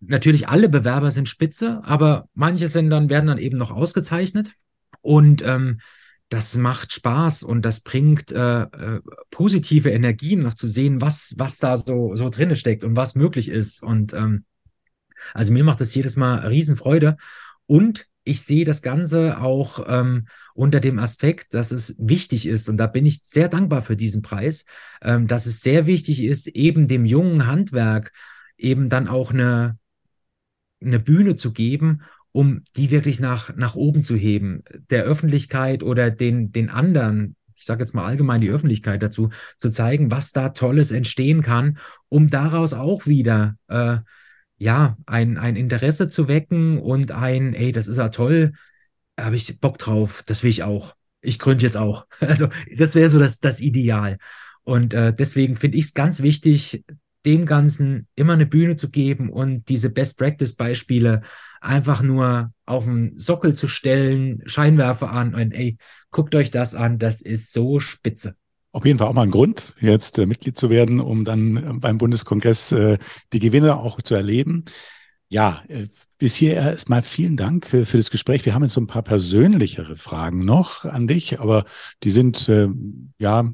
natürlich alle Bewerber sind spitze, aber manche sind dann, werden dann eben noch ausgezeichnet. Und ähm, das macht Spaß und das bringt äh, äh, positive Energien, noch zu sehen, was, was da so, so drinne steckt und was möglich ist. Und ähm, also mir macht das jedes Mal Riesenfreude. Und ich sehe das Ganze auch ähm, unter dem Aspekt, dass es wichtig ist, und da bin ich sehr dankbar für diesen Preis, ähm, dass es sehr wichtig ist, eben dem jungen Handwerk eben dann auch eine, eine Bühne zu geben, um die wirklich nach, nach oben zu heben, der Öffentlichkeit oder den, den anderen, ich sage jetzt mal allgemein die Öffentlichkeit dazu, zu zeigen, was da Tolles entstehen kann, um daraus auch wieder äh, ja, ein, ein Interesse zu wecken und ein, ey, das ist ja toll, habe ich Bock drauf, das will ich auch. Ich gründe jetzt auch. Also das wäre so das, das Ideal. Und äh, deswegen finde ich es ganz wichtig, dem Ganzen immer eine Bühne zu geben und diese Best-Practice-Beispiele einfach nur auf den Sockel zu stellen, Scheinwerfer an und ey, guckt euch das an, das ist so spitze. Auf jeden Fall auch mal ein Grund, jetzt äh, Mitglied zu werden, um dann äh, beim Bundeskongress äh, die Gewinne auch zu erleben. Ja, äh, bis hier erstmal vielen Dank äh, für das Gespräch. Wir haben jetzt so ein paar persönlichere Fragen noch an dich, aber die sind äh, ja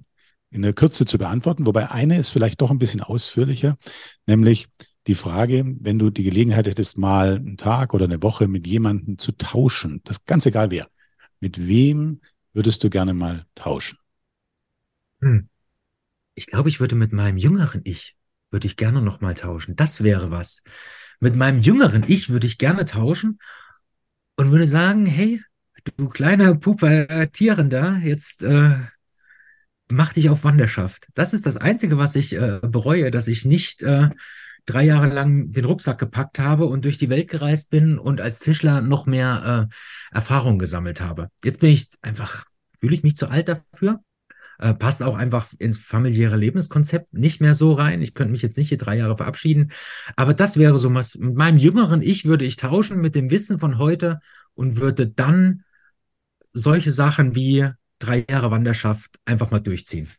in der Kürze zu beantworten, wobei eine ist vielleicht doch ein bisschen ausführlicher, nämlich die Frage, wenn du die Gelegenheit hättest, mal einen Tag oder eine Woche mit jemandem zu tauschen, das ganz egal wer, mit wem würdest du gerne mal tauschen? Hm. Ich glaube, ich würde mit meinem jüngeren Ich, würde ich gerne noch mal tauschen. Das wäre was. Mit meinem jüngeren Ich würde ich gerne tauschen und würde sagen, hey, du kleiner Pubertierender, jetzt äh, mach dich auf Wanderschaft. Das ist das Einzige, was ich äh, bereue, dass ich nicht äh, drei Jahre lang den Rucksack gepackt habe und durch die Welt gereist bin und als Tischler noch mehr äh, Erfahrung gesammelt habe. Jetzt bin ich einfach, fühle ich mich zu alt dafür. Äh, passt auch einfach ins familiäre Lebenskonzept nicht mehr so rein. Ich könnte mich jetzt nicht hier drei Jahre verabschieden. Aber das wäre so was. Mit meinem jüngeren Ich würde ich tauschen mit dem Wissen von heute und würde dann solche Sachen wie drei Jahre Wanderschaft einfach mal durchziehen.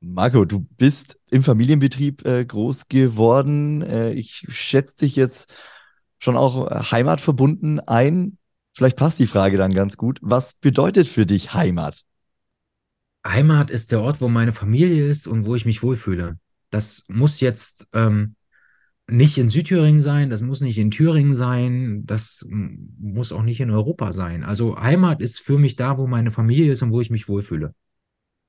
Marco, du bist im Familienbetrieb äh, groß geworden. Äh, ich schätze dich jetzt schon auch heimatverbunden ein. Vielleicht passt die Frage dann ganz gut. Was bedeutet für dich Heimat? Heimat ist der Ort, wo meine Familie ist und wo ich mich wohlfühle. Das muss jetzt ähm, nicht in Südthüringen sein, das muss nicht in Thüringen sein, das muss auch nicht in Europa sein. Also Heimat ist für mich da, wo meine Familie ist und wo ich mich wohlfühle.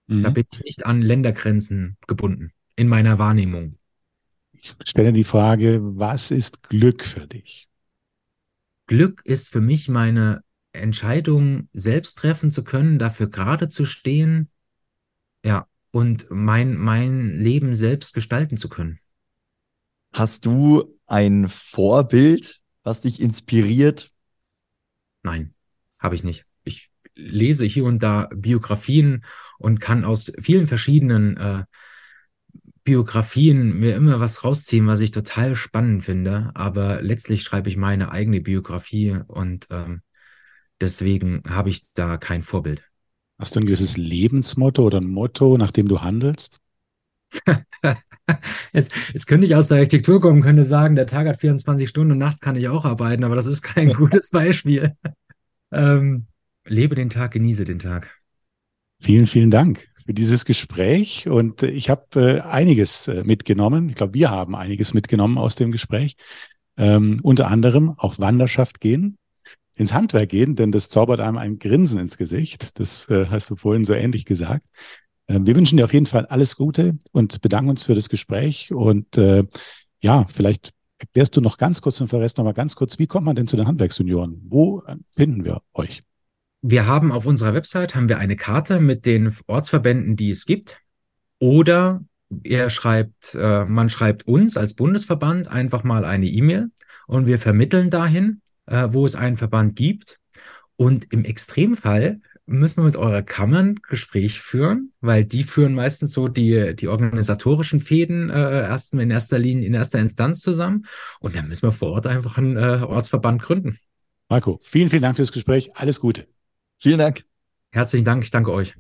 Mhm. Da bin ich nicht an Ländergrenzen gebunden, in meiner Wahrnehmung. Ich stelle die Frage, was ist Glück für dich? Glück ist für mich meine Entscheidung selbst treffen zu können, dafür gerade zu stehen, ja, und mein, mein Leben selbst gestalten zu können. Hast du ein Vorbild, was dich inspiriert? Nein, habe ich nicht. Ich lese hier und da Biografien und kann aus vielen verschiedenen äh, Biografien mir immer was rausziehen, was ich total spannend finde. Aber letztlich schreibe ich meine eigene Biografie und ähm, deswegen habe ich da kein Vorbild. Hast du ein gewisses Lebensmotto oder ein Motto, nach dem du handelst? Jetzt, jetzt könnte ich aus der Architektur kommen, könnte sagen, der Tag hat 24 Stunden und nachts kann ich auch arbeiten, aber das ist kein gutes Beispiel. Ähm, lebe den Tag, genieße den Tag. Vielen, vielen Dank für dieses Gespräch und ich habe äh, einiges äh, mitgenommen. Ich glaube, wir haben einiges mitgenommen aus dem Gespräch. Ähm, unter anderem auf Wanderschaft gehen, ins Handwerk gehen, denn das zaubert einem ein Grinsen ins Gesicht. Das äh, hast du vorhin so ähnlich gesagt. Äh, wir wünschen dir auf jeden Fall alles Gute und bedanken uns für das Gespräch. Und äh, ja, vielleicht erklärst du noch ganz kurz und verrätst noch mal ganz kurz, wie kommt man denn zu den Handwerksjunioren? Wo finden wir euch? Wir haben auf unserer Website haben wir eine Karte mit den Ortsverbänden, die es gibt. Oder er schreibt, äh, man schreibt uns als Bundesverband einfach mal eine E-Mail und wir vermitteln dahin, äh, wo es einen Verband gibt. Und im Extremfall müssen wir mit eurer Kammern Gespräch führen, weil die führen meistens so die, die organisatorischen Fäden äh, erst in erster Linie, in erster Instanz zusammen. Und dann müssen wir vor Ort einfach einen äh, Ortsverband gründen. Marco, vielen, vielen Dank fürs Gespräch. Alles Gute. Vielen Dank. Herzlichen Dank. Ich danke euch.